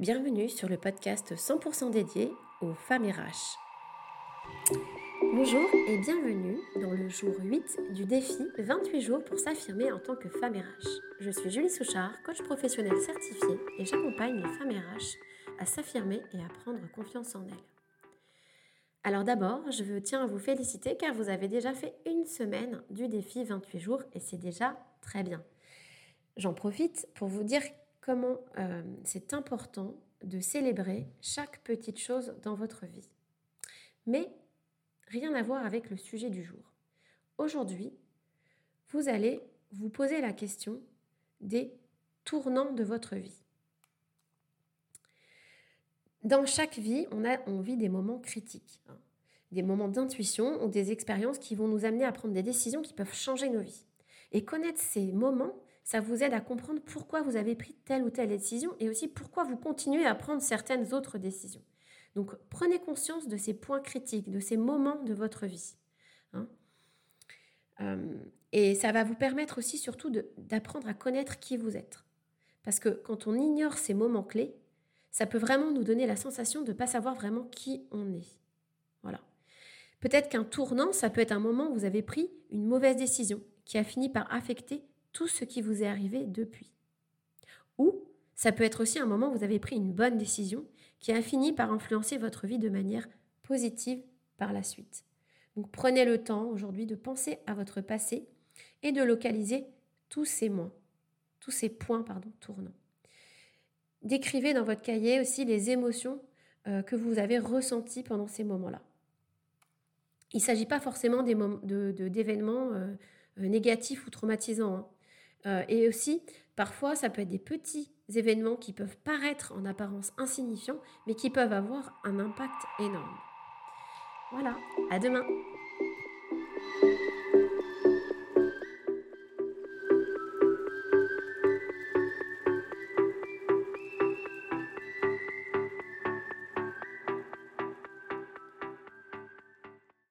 Bienvenue sur le podcast 100% dédié aux femmes RH. Bonjour et bienvenue dans le jour 8 du défi 28 jours pour s'affirmer en tant que femme RH. Je suis Julie Souchard, coach professionnel certifié et j'accompagne les femmes RH à s'affirmer et à prendre confiance en elles. Alors d'abord, je tiens à vous féliciter car vous avez déjà fait une semaine du défi 28 jours et c'est déjà très bien. J'en profite pour vous dire comment euh, c'est important de célébrer chaque petite chose dans votre vie. Mais rien à voir avec le sujet du jour. Aujourd'hui, vous allez vous poser la question des tournants de votre vie. Dans chaque vie, on, a, on vit des moments critiques, hein. des moments d'intuition ou des expériences qui vont nous amener à prendre des décisions qui peuvent changer nos vies. Et connaître ces moments, ça vous aide à comprendre pourquoi vous avez pris telle ou telle décision et aussi pourquoi vous continuez à prendre certaines autres décisions. Donc prenez conscience de ces points critiques, de ces moments de votre vie. Hein. Et ça va vous permettre aussi surtout d'apprendre à connaître qui vous êtes. Parce que quand on ignore ces moments clés, ça peut vraiment nous donner la sensation de ne pas savoir vraiment qui on est. Voilà. Peut-être qu'un tournant, ça peut être un moment où vous avez pris une mauvaise décision qui a fini par affecter tout ce qui vous est arrivé depuis. Ou ça peut être aussi un moment où vous avez pris une bonne décision qui a fini par influencer votre vie de manière positive par la suite. Donc prenez le temps aujourd'hui de penser à votre passé et de localiser tous ces mois, tous ces points tournants. Décrivez dans votre cahier aussi les émotions euh, que vous avez ressenties pendant ces moments-là. Il ne s'agit pas forcément d'événements de, euh, euh, négatifs ou traumatisants. Hein. Euh, et aussi, parfois, ça peut être des petits événements qui peuvent paraître en apparence insignifiants, mais qui peuvent avoir un impact énorme. Voilà, à demain